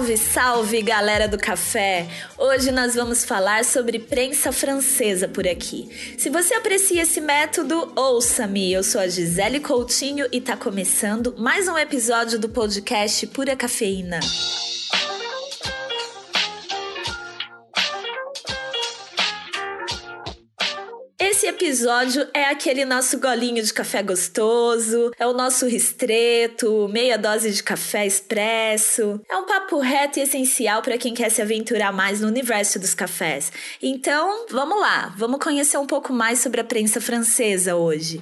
Salve, salve, galera do café! Hoje nós vamos falar sobre prensa francesa por aqui. Se você aprecia esse método, ouça-me. Eu sou a Gisele Coutinho e tá começando mais um episódio do podcast Pura Cafeína. Episódio é aquele nosso golinho de café gostoso, é o nosso ristreto, meia dose de café expresso. É um papo reto e essencial para quem quer se aventurar mais no universo dos cafés. Então, vamos lá, vamos conhecer um pouco mais sobre a prensa francesa hoje.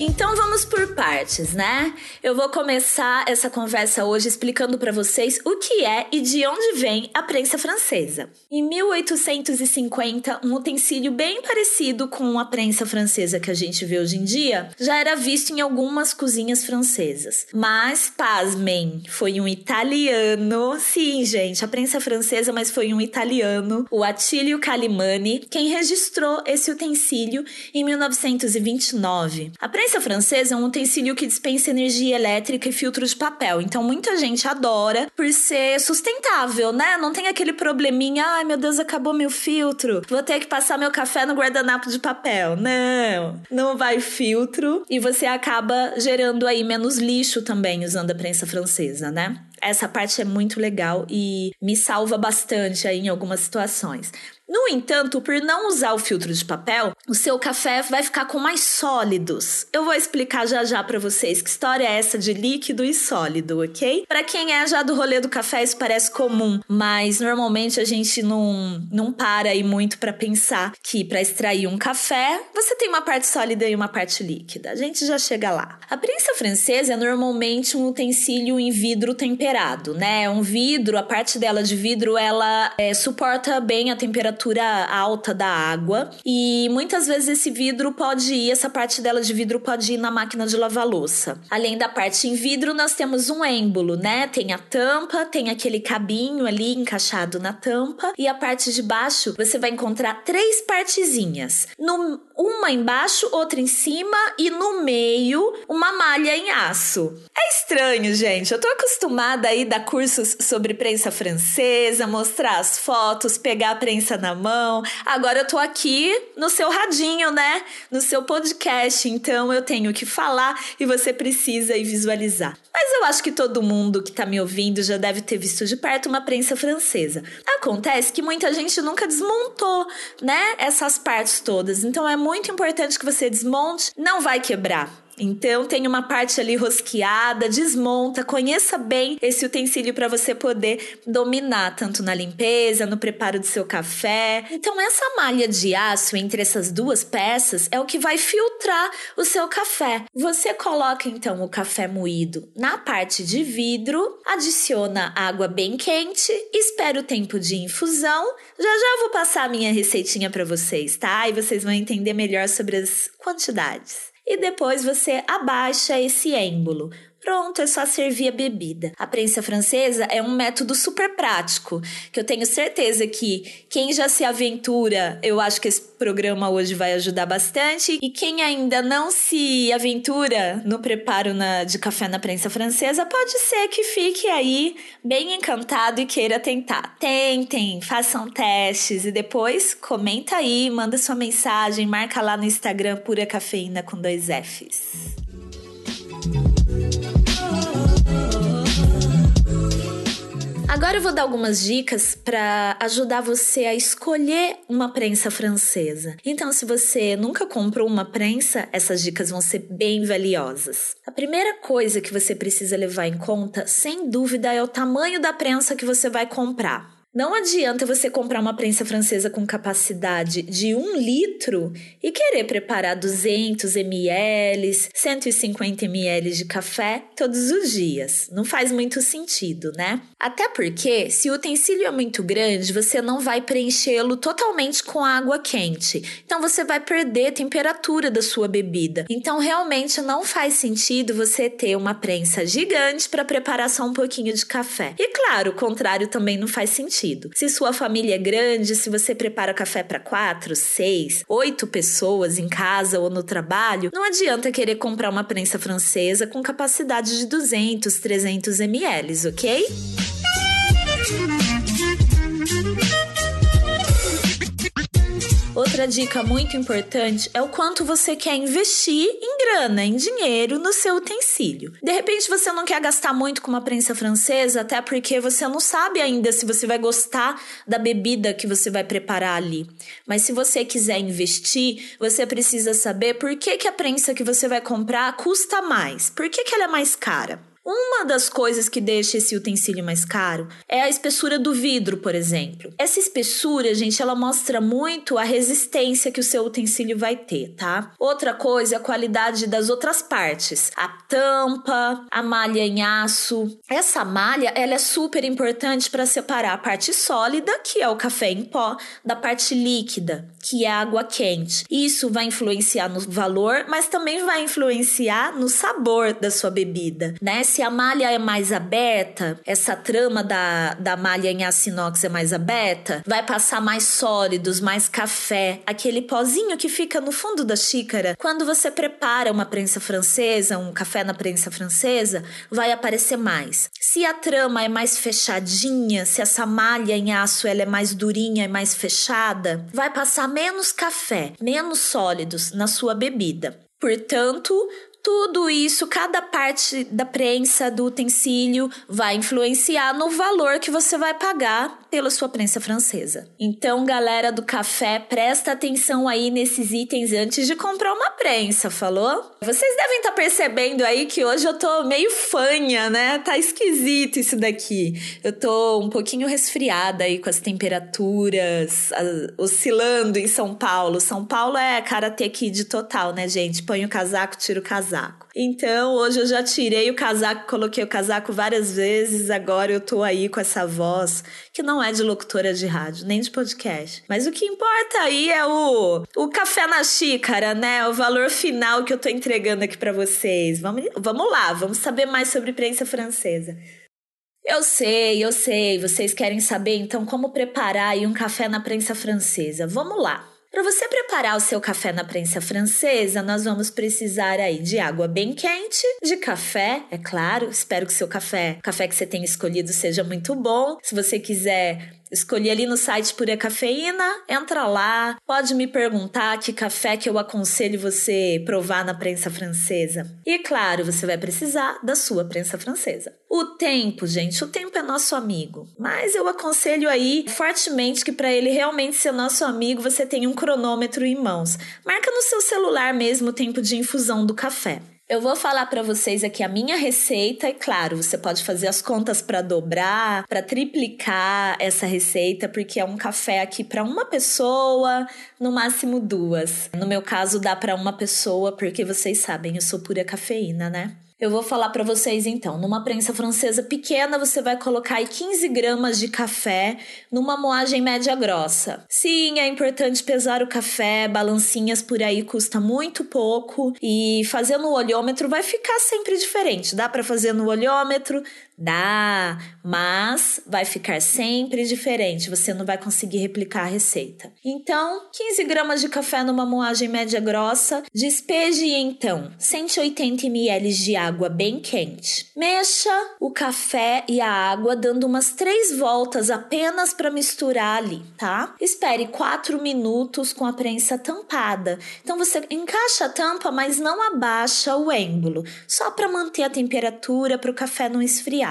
Então vamos por partes, né? Eu vou começar essa conversa hoje explicando para vocês o que é e de onde vem a prensa francesa. Em 1850, um utensílio bem parecido com a prensa francesa que a gente vê hoje em dia já era visto em algumas cozinhas francesas. Mas, pasmem, foi um italiano, sim, gente, a prensa francesa, mas foi um italiano, o Attilio Calimani, quem registrou esse utensílio em 1929. A prensa francesa é um utensílio que dispensa energia elétrica e filtro de papel. Então muita gente adora por ser sustentável, né? Não tem aquele probleminha, ai meu Deus, acabou meu filtro. Vou ter que passar meu café no guardanapo de papel. Não, não vai filtro e você acaba gerando aí menos lixo também usando a prensa francesa, né? Essa parte é muito legal e me salva bastante aí em algumas situações. No entanto, por não usar o filtro de papel, o seu café vai ficar com mais sólidos. Eu vou explicar já já para vocês que história é essa de líquido e sólido, ok? Para quem é já do rolê do café, isso parece comum, mas normalmente a gente não, não para aí muito para pensar que para extrair um café, você tem uma parte sólida e uma parte líquida. A gente já chega lá. A prensa francesa é normalmente um utensílio em vidro temperado, né? Um vidro, a parte dela de vidro, ela é, suporta bem a temperatura temperatura alta da água e muitas vezes esse vidro pode ir, essa parte dela de vidro pode ir na máquina de lavar louça. Além da parte em vidro, nós temos um êmbolo, né? Tem a tampa, tem aquele cabinho ali encaixado na tampa e a parte de baixo você vai encontrar três partezinhas. No, uma embaixo, outra em cima e no meio uma malha em aço. É estranho, gente. Eu tô acostumada aí a dar cursos sobre prensa francesa, mostrar as fotos, pegar a prensa na mão. Agora eu tô aqui no seu radinho, né? No seu podcast, então eu tenho que falar e você precisa ir visualizar. Mas eu acho que todo mundo que tá me ouvindo já deve ter visto de perto uma prensa francesa. Acontece que muita gente nunca desmontou, né? Essas partes todas. Então é muito importante que você desmonte, não vai quebrar então tem uma parte ali rosqueada, desmonta, conheça bem esse utensílio para você poder dominar tanto na limpeza, no preparo do seu café. Então essa malha de aço entre essas duas peças é o que vai filtrar o seu café. Você coloca então o café moído na parte de vidro, adiciona água bem quente, espera o tempo de infusão. Já já vou passar a minha receitinha para vocês, tá? E vocês vão entender melhor sobre as quantidades e depois você abaixa esse êmbolo. Pronto, é só servir a bebida. A prensa francesa é um método super prático, que eu tenho certeza que quem já se aventura, eu acho que esse programa hoje vai ajudar bastante. E quem ainda não se aventura no preparo na, de café na prensa francesa, pode ser que fique aí bem encantado e queira tentar. Tentem, façam testes e depois comenta aí, manda sua mensagem, marca lá no Instagram Pura Cafeína com dois Fs. Agora eu vou dar algumas dicas para ajudar você a escolher uma prensa francesa. Então, se você nunca comprou uma prensa, essas dicas vão ser bem valiosas. A primeira coisa que você precisa levar em conta, sem dúvida, é o tamanho da prensa que você vai comprar. Não adianta você comprar uma prensa francesa com capacidade de 1 litro e querer preparar 200 ml, 150 ml de café todos os dias. Não faz muito sentido, né? Até porque, se o utensílio é muito grande, você não vai preenchê-lo totalmente com água quente. Então, você vai perder a temperatura da sua bebida. Então, realmente não faz sentido você ter uma prensa gigante para preparar só um pouquinho de café. E claro, o contrário também não faz sentido sentido. Se sua família é grande, se você prepara café para quatro, seis, oito pessoas em casa ou no trabalho, não adianta querer comprar uma prensa francesa com capacidade de 200, 300 ml, ok? Outra dica muito importante é o quanto você quer investir em grana, em dinheiro no seu utensílio. De repente você não quer gastar muito com uma prensa francesa, até porque você não sabe ainda se você vai gostar da bebida que você vai preparar ali. Mas se você quiser investir, você precisa saber por que, que a prensa que você vai comprar custa mais. Por que, que ela é mais cara? Uma das coisas que deixa esse utensílio mais caro é a espessura do vidro, por exemplo. Essa espessura, gente, ela mostra muito a resistência que o seu utensílio vai ter, tá? Outra coisa é a qualidade das outras partes. A tampa, a malha em aço. Essa malha, ela é super importante para separar a parte sólida, que é o café em pó, da parte líquida, que é a água quente. Isso vai influenciar no valor, mas também vai influenciar no sabor da sua bebida, né? Se a malha é mais aberta, essa trama da, da malha em aço inox é mais aberta, vai passar mais sólidos, mais café, aquele pozinho que fica no fundo da xícara. Quando você prepara uma prensa francesa, um café na prensa francesa, vai aparecer mais. Se a trama é mais fechadinha, se essa malha em aço ela é mais durinha e mais fechada, vai passar menos café, menos sólidos na sua bebida. Portanto, tudo isso, cada parte da prensa do utensílio vai influenciar no valor que você vai pagar pela sua prensa francesa. Então, galera do café, presta atenção aí nesses itens antes de comprar uma prensa, falou? Vocês devem estar tá percebendo aí que hoje eu tô meio fanha, né? Tá esquisito isso daqui. Eu tô um pouquinho resfriada aí com as temperaturas oscilando em São Paulo. São Paulo é karate kid total, né, gente? Põe o casaco, tira o casaco. Então, hoje eu já tirei o casaco, coloquei o casaco várias vezes, agora eu tô aí com essa voz, que não é de locutora de rádio, nem de podcast. Mas o que importa aí é o, o café na xícara, né? O valor final que eu tô entregando aqui para vocês. Vamos, vamos lá, vamos saber mais sobre prensa francesa. Eu sei, eu sei, vocês querem saber então como preparar aí um café na prensa francesa. Vamos lá. Para você preparar o seu café na prensa francesa, nós vamos precisar aí de água bem quente, de café, é claro. Espero que seu café, café que você tenha escolhido seja muito bom. Se você quiser Escolhi ali no site Pura Cafeína, entra lá, pode me perguntar que café que eu aconselho você provar na prensa francesa. E claro, você vai precisar da sua prensa francesa. O tempo, gente, o tempo é nosso amigo, mas eu aconselho aí fortemente que para ele realmente ser nosso amigo, você tenha um cronômetro em mãos. Marca no seu celular mesmo o tempo de infusão do café. Eu vou falar para vocês aqui a minha receita e claro, você pode fazer as contas para dobrar, para triplicar essa receita, porque é um café aqui para uma pessoa, no máximo duas. No meu caso dá para uma pessoa, porque vocês sabem, eu sou pura cafeína, né? Eu vou falar para vocês então. Numa prensa francesa pequena, você vai colocar aí 15 gramas de café numa moagem média grossa. Sim, é importante pesar o café, balancinhas por aí custa muito pouco e fazer no olhômetro vai ficar sempre diferente. Dá para fazer no olhômetro, Dá, mas vai ficar sempre diferente, você não vai conseguir replicar a receita. Então, 15 gramas de café numa moagem média grossa, despeje então 180 ml de água bem quente. Mexa o café e a água dando umas três voltas apenas para misturar ali, tá? Espere 4 minutos com a prensa tampada. Então você encaixa a tampa, mas não abaixa o êmbolo, só para manter a temperatura para o café não esfriar.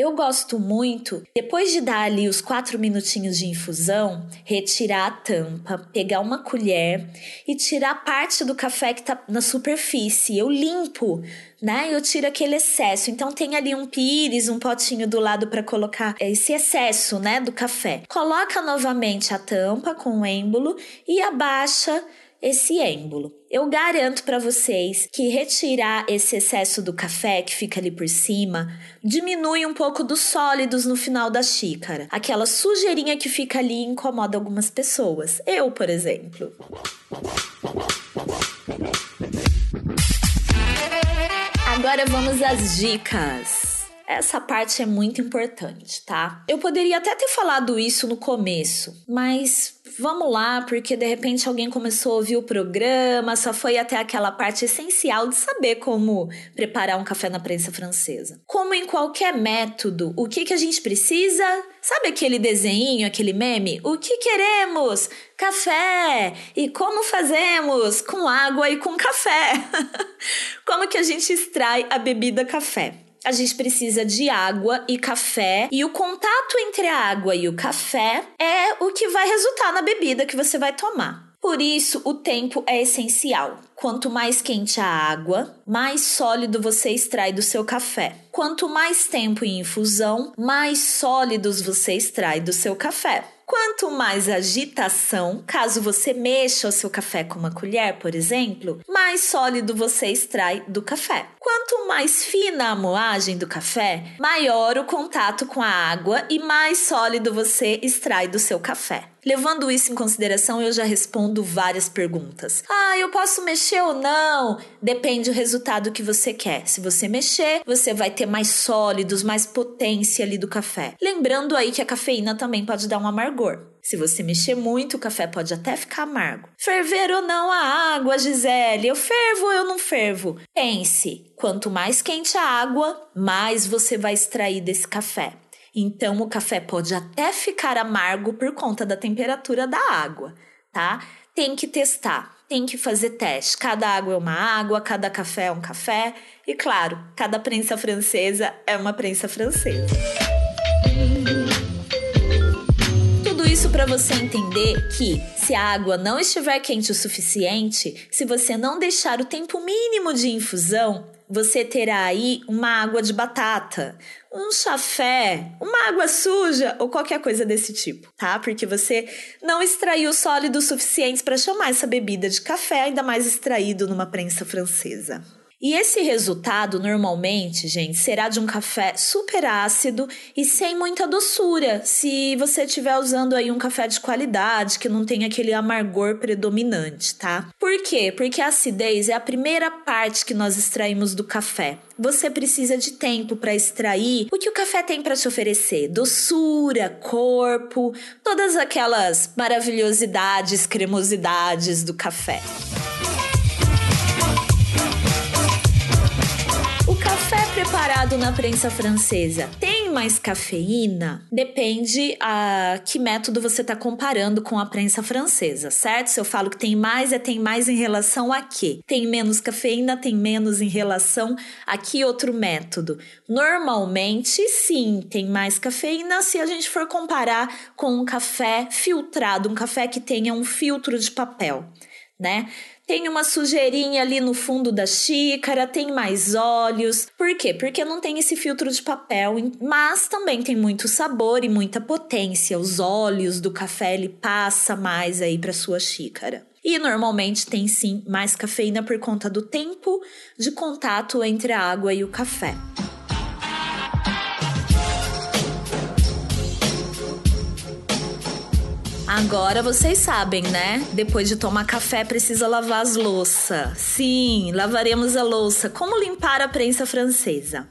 Eu gosto muito, depois de dar ali os quatro minutinhos de infusão, retirar a tampa, pegar uma colher e tirar parte do café que tá na superfície. Eu limpo, né? Eu tiro aquele excesso. Então tem ali um pires, um potinho do lado para colocar esse excesso, né, do café. Coloca novamente a tampa com o êmbolo e abaixa esse êmbolo. Eu garanto para vocês que retirar esse excesso do café que fica ali por cima diminui um pouco dos sólidos no final da xícara. Aquela sujeirinha que fica ali incomoda algumas pessoas. Eu, por exemplo. Agora vamos às dicas. Essa parte é muito importante, tá? Eu poderia até ter falado isso no começo, mas vamos lá, porque de repente alguém começou a ouvir o programa, só foi até aquela parte essencial de saber como preparar um café na prensa francesa. Como em qualquer método, o que, que a gente precisa? Sabe aquele desenho, aquele meme? O que queremos? Café! E como fazemos? Com água e com café. como que a gente extrai a bebida café? A gente precisa de água e café, e o contato entre a água e o café é o que vai resultar na bebida que você vai tomar. Por isso, o tempo é essencial. Quanto mais quente a água, mais sólido você extrai do seu café. Quanto mais tempo em infusão, mais sólidos você extrai do seu café. Quanto mais agitação, caso você mexa o seu café com uma colher, por exemplo, mais sólido você extrai do café. Quanto mais fina a moagem do café, maior o contato com a água e mais sólido você extrai do seu café. Levando isso em consideração, eu já respondo várias perguntas. Ah, eu posso mexer ou não? Depende do resultado que você quer. Se você mexer, você vai ter mais sólidos, mais potência ali do café. Lembrando aí que a cafeína também pode dar um amargor. Se você mexer muito, o café pode até ficar amargo. Ferver ou não a água, Gisele? Eu fervo ou eu não fervo? Pense: quanto mais quente a água, mais você vai extrair desse café. Então, o café pode até ficar amargo por conta da temperatura da água, tá? Tem que testar, tem que fazer teste. Cada água é uma água, cada café é um café. E claro, cada prensa francesa é uma prensa francesa. isso para você entender que se a água não estiver quente o suficiente, se você não deixar o tempo mínimo de infusão, você terá aí uma água de batata, um chafé, uma água suja ou qualquer coisa desse tipo, tá? Porque você não extraiu sólidos suficientes para chamar essa bebida de café, ainda mais extraído numa prensa francesa. E esse resultado, normalmente, gente, será de um café super ácido e sem muita doçura, se você estiver usando aí um café de qualidade, que não tem aquele amargor predominante, tá? Por quê? Porque a acidez é a primeira parte que nós extraímos do café. Você precisa de tempo para extrair o que o café tem para te oferecer: doçura, corpo, todas aquelas maravilhosidades, cremosidades do café. Preparado na prensa francesa tem mais cafeína? Depende a que método você está comparando com a prensa francesa, certo? Se eu falo que tem mais, é tem mais em relação a quê? Tem menos cafeína, tem menos em relação a que outro método? Normalmente, sim, tem mais cafeína se a gente for comparar com um café filtrado, um café que tenha um filtro de papel, né? Tem uma sujeirinha ali no fundo da xícara, tem mais óleos. Por quê? Porque não tem esse filtro de papel, mas também tem muito sabor e muita potência. Os óleos do café ele passa mais aí para sua xícara. E normalmente tem sim mais cafeína por conta do tempo de contato entre a água e o café. Agora vocês sabem, né? Depois de tomar café, precisa lavar as louças. Sim, lavaremos a louça. Como limpar a prensa francesa?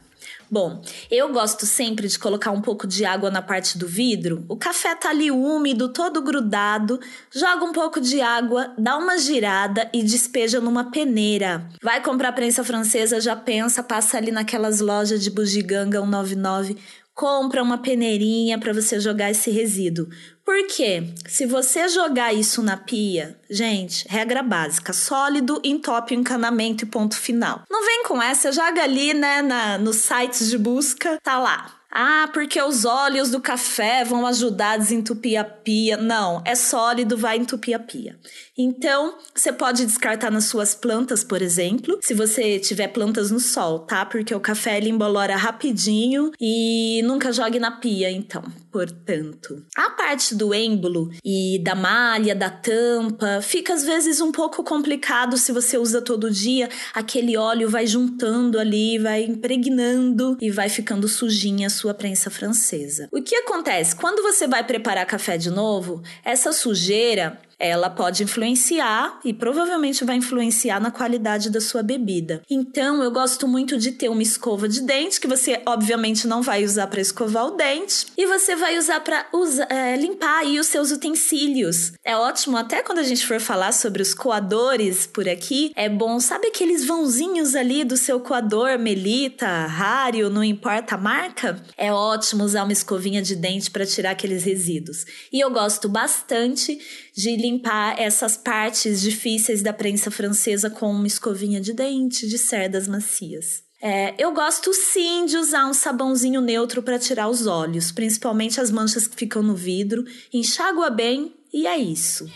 Bom, eu gosto sempre de colocar um pouco de água na parte do vidro. O café tá ali úmido, todo grudado. Joga um pouco de água, dá uma girada e despeja numa peneira. Vai comprar prensa francesa, já pensa, passa ali naquelas lojas de bugiganga 199 compra uma peneirinha para você jogar esse resíduo. Porque se você jogar isso na pia, gente, regra básica, sólido, entope o encanamento e ponto final. Não vem com essa, joga ali, né, na, nos sites de busca, tá lá. Ah, porque os óleos do café vão ajudar a desentupir a pia. Não, é sólido, vai entupir a pia. Então, você pode descartar nas suas plantas, por exemplo, se você tiver plantas no sol, tá? Porque o café ele embolora rapidinho e nunca jogue na pia, então. Portanto, a parte do êmbolo e da malha, da tampa, fica às vezes um pouco complicado se você usa todo dia. Aquele óleo vai juntando ali, vai impregnando e vai ficando sujinha sua prensa francesa. O que acontece? Quando você vai preparar café de novo, essa sujeira ela pode influenciar e provavelmente vai influenciar na qualidade da sua bebida. Então, eu gosto muito de ter uma escova de dente que você obviamente não vai usar para escovar o dente e você vai usar para é, limpar aí os seus utensílios. É ótimo até quando a gente for falar sobre os coadores por aqui, é bom, sabe aqueles vãozinhos ali do seu coador, Melita, Rario, não importa a marca? É ótimo usar uma escovinha de dente para tirar aqueles resíduos. E eu gosto bastante de limpar essas partes difíceis da prensa francesa com uma escovinha de dente de cerdas macias. É, eu gosto sim de usar um sabãozinho neutro para tirar os olhos, principalmente as manchas que ficam no vidro. Enxágua bem e é isso.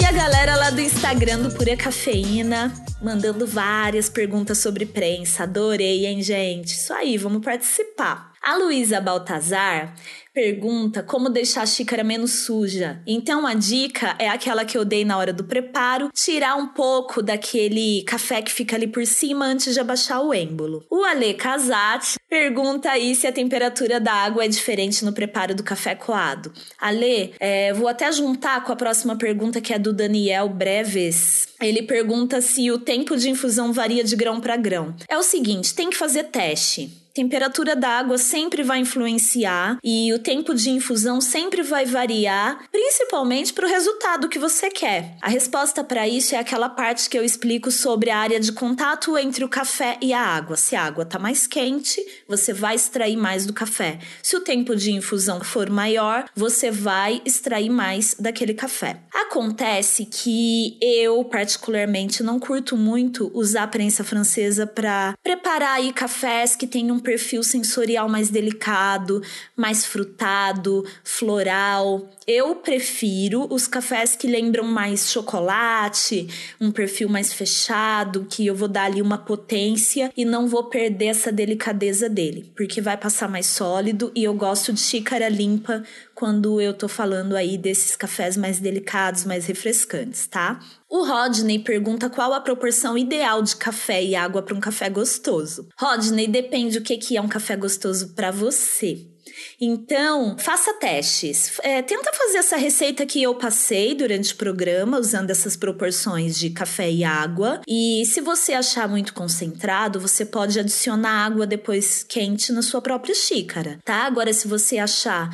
E a galera lá do Instagram do Pura Cafeína mandando várias perguntas sobre prensa. Adorei, hein, gente? Isso aí, vamos participar. A Luísa Baltazar pergunta como deixar a xícara menos suja. Então a dica é aquela que eu dei na hora do preparo, tirar um pouco daquele café que fica ali por cima antes de abaixar o êmbolo. O Ale Casati pergunta aí se a temperatura da água é diferente no preparo do café coado. Ale, é, vou até juntar com a próxima pergunta que é do Daniel Breves. Ele pergunta se o tempo de infusão varia de grão para grão. É o seguinte, tem que fazer teste temperatura da água sempre vai influenciar e o tempo de infusão sempre vai variar, principalmente para o resultado que você quer. A resposta para isso é aquela parte que eu explico sobre a área de contato entre o café e a água. Se a água está mais quente, você vai extrair mais do café. Se o tempo de infusão for maior, você vai extrair mais daquele café. Acontece que eu, particularmente, não curto muito usar a prensa francesa para preparar aí cafés que tenham perfil sensorial mais delicado, mais frutado, floral. Eu prefiro os cafés que lembram mais chocolate, um perfil mais fechado, que eu vou dar ali uma potência e não vou perder essa delicadeza dele, porque vai passar mais sólido e eu gosto de xícara limpa quando eu tô falando aí desses cafés mais delicados, mais refrescantes, tá? O Rodney pergunta qual a proporção ideal de café e água para um café gostoso. Rodney, depende o que que é um café gostoso para você. Então, faça testes. É, tenta fazer essa receita que eu passei durante o programa, usando essas proporções de café e água. E se você achar muito concentrado, você pode adicionar água depois quente na sua própria xícara, tá? Agora, se você achar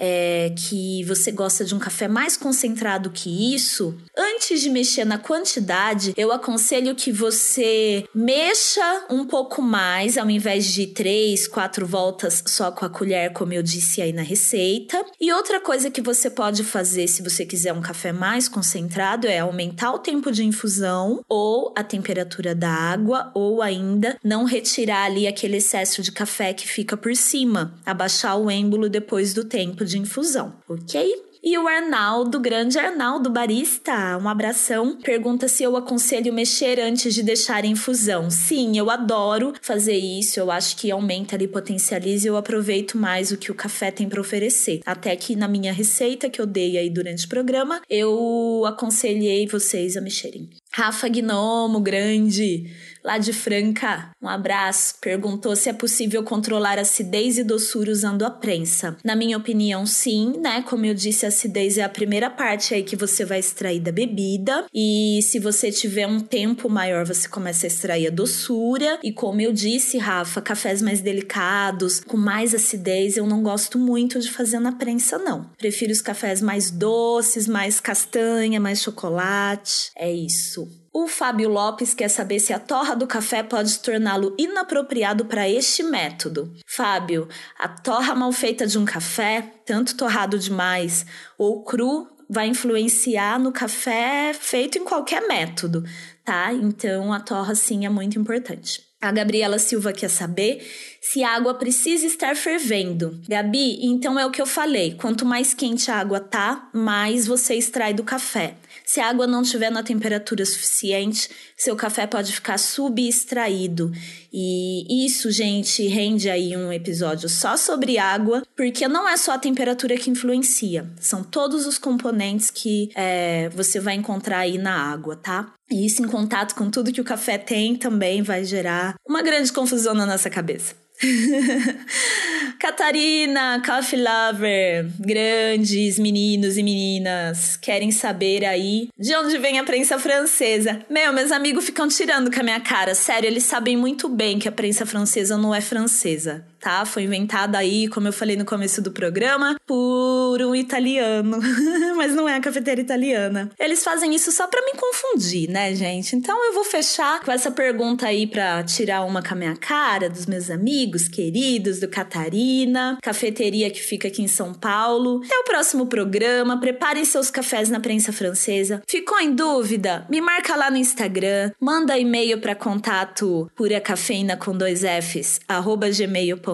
é, que você gosta de um café mais concentrado que isso, antes de mexer na quantidade, eu aconselho que você mexa um pouco mais, ao invés de três, quatro voltas só com a colher, como eu disse aí na receita. E outra coisa que você pode fazer se você quiser um café mais concentrado é aumentar o tempo de infusão ou a temperatura da água, ou ainda não retirar ali aquele excesso de café que fica por cima, abaixar o êmbolo depois do tempo de infusão, ok? E o Arnaldo, grande Arnaldo Barista, um abração, pergunta se eu aconselho mexer antes de deixar em infusão. Sim, eu adoro fazer isso, eu acho que aumenta ali, potencializa e eu aproveito mais o que o café tem para oferecer. Até que na minha receita que eu dei aí durante o programa, eu aconselhei vocês a mexerem. Rafa Gnomo, grande lá de Franca, um abraço, perguntou se é possível controlar acidez e doçura usando a prensa. Na minha opinião, sim, né? Como eu disse, a acidez é a primeira parte aí que você vai extrair da bebida. E se você tiver um tempo maior, você começa a extrair a doçura. E como eu disse, Rafa, cafés mais delicados, com mais acidez, eu não gosto muito de fazer na prensa, não. Prefiro os cafés mais doces, mais castanha, mais chocolate. É isso. O Fábio Lopes quer saber se a torra do café pode torná-lo inapropriado para este método. Fábio, a torra mal feita de um café, tanto torrado demais ou cru, vai influenciar no café feito em qualquer método, tá? Então a torra sim é muito importante. A Gabriela Silva quer saber se a água precisa estar fervendo. Gabi, então é o que eu falei: quanto mais quente a água tá, mais você extrai do café. Se a água não estiver na temperatura suficiente, seu café pode ficar subextraído. E isso, gente, rende aí um episódio só sobre água, porque não é só a temperatura que influencia, são todos os componentes que é, você vai encontrar aí na água, tá? E isso em contato com tudo que o café tem também vai gerar uma grande confusão na nossa cabeça. Catarina, Coffee Lover, grandes meninos e meninas, querem saber aí de onde vem a prensa francesa? Meu, meus amigos ficam tirando com a minha cara. Sério, eles sabem muito bem que a prensa francesa não é francesa tá? Foi inventada aí, como eu falei no começo do programa, por um italiano, mas não é a cafeteira italiana. Eles fazem isso só para me confundir, né, gente? Então eu vou fechar com essa pergunta aí para tirar uma com a minha cara dos meus amigos queridos do Catarina, cafeteria que fica aqui em São Paulo. Até o próximo programa. Preparem seus cafés na prensa francesa. Ficou em dúvida? Me marca lá no Instagram, manda e-mail para contato puracafeína com dois Fs, arroba gmail.com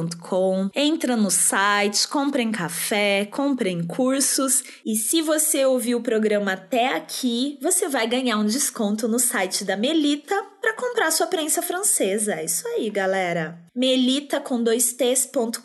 Entra no site, comprem café, comprem cursos e se você ouviu o programa até aqui, você vai ganhar um desconto no site da Melita para comprar sua prensa francesa. É isso aí, galera. Melita com dois t's.com.br.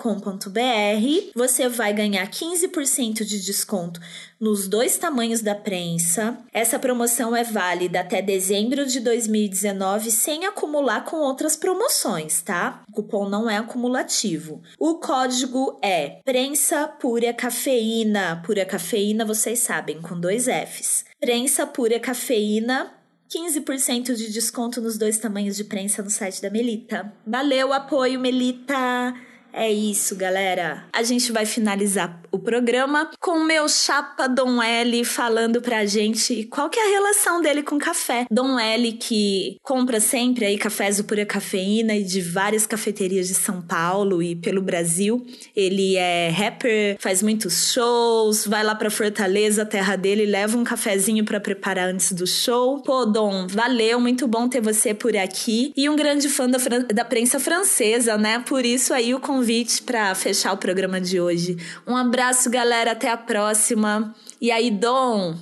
Você vai ganhar 15% de desconto nos dois tamanhos da prensa. Essa promoção é válida até dezembro de 2019 sem acumular com outras promoções, tá? O cupom não é acumulativo. O código é prensa pura cafeína. Pura cafeína, vocês sabem, com dois F's. Prensa pura cafeína 15% de desconto nos dois tamanhos de prensa no site da Melita. Valeu, apoio, Melita! É isso, galera. A gente vai finalizar o programa com o meu chapa Dom L falando pra gente qual que é a relação dele com café. Dom L que compra sempre aí cafés do Pura Cafeína e de várias cafeterias de São Paulo e pelo Brasil. Ele é rapper, faz muitos shows, vai lá pra Fortaleza, terra dele, leva um cafezinho para preparar antes do show. Pô, Dom, valeu, muito bom ter você por aqui. E um grande fã da, da prensa francesa, né? Por isso aí o convite para fechar o programa de hoje. Um abraço galera. Até a próxima. E aí, Dom?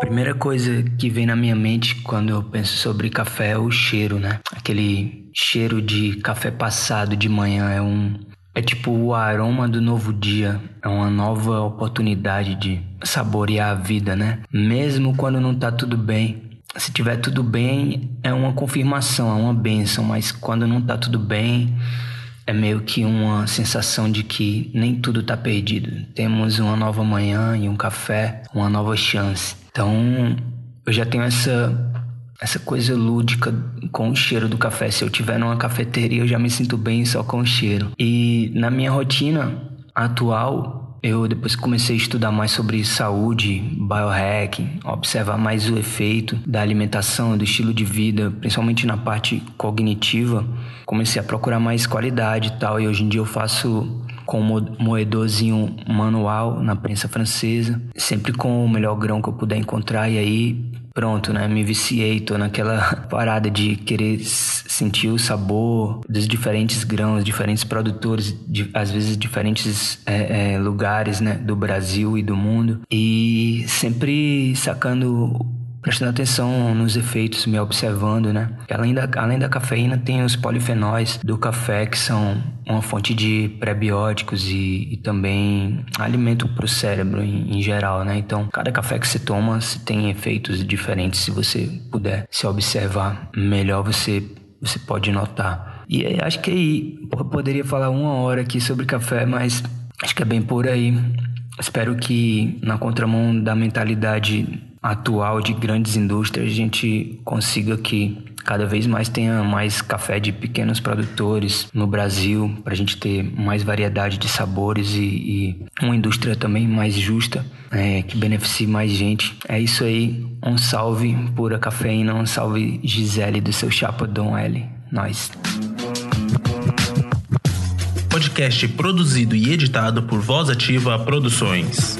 Primeira coisa que vem na minha mente quando eu penso sobre café é o cheiro, né? Aquele cheiro de café passado de manhã é um é tipo o aroma do novo dia, é uma nova oportunidade de saborear a vida, né? Mesmo quando não tá tudo bem. Se tiver tudo bem, é uma confirmação, é uma benção, mas quando não tá tudo bem, é meio que uma sensação de que nem tudo está perdido. Temos uma nova manhã e um café, uma nova chance. Então, eu já tenho essa essa coisa lúdica com o cheiro do café. Se eu tiver numa cafeteria, eu já me sinto bem só com o cheiro. E na minha rotina atual, eu depois comecei a estudar mais sobre saúde, biohacking, observar mais o efeito da alimentação, do estilo de vida, principalmente na parte cognitiva comecei a procurar mais qualidade e tal. E hoje em dia eu faço com um moedorzinho manual na prensa francesa, sempre com o melhor grão que eu puder encontrar. E aí, pronto, né? Me viciei, tô naquela parada de querer sentir o sabor dos diferentes grãos, diferentes produtores, de, às vezes diferentes é, é, lugares, né? Do Brasil e do mundo. E sempre sacando prestando atenção nos efeitos, me observando, né? Além da, além da cafeína, tem os polifenóis do café, que são uma fonte de prebióticos e, e também alimento para o cérebro em, em, geral, né? Então, cada café que você toma tem efeitos diferentes. Se você puder se observar melhor, você, você pode notar. E acho que aí, eu poderia falar uma hora aqui sobre café, mas acho que é bem por aí. Espero que na contramão da mentalidade atual de grandes indústrias, a gente consiga que cada vez mais tenha mais café de pequenos produtores no Brasil, para a gente ter mais variedade de sabores e, e uma indústria também mais justa, é, que beneficie mais gente. É isso aí. Um salve pura cafeína, um salve Gisele do seu chapa Dom L. Nós. Podcast produzido e editado por Voz Ativa Produções.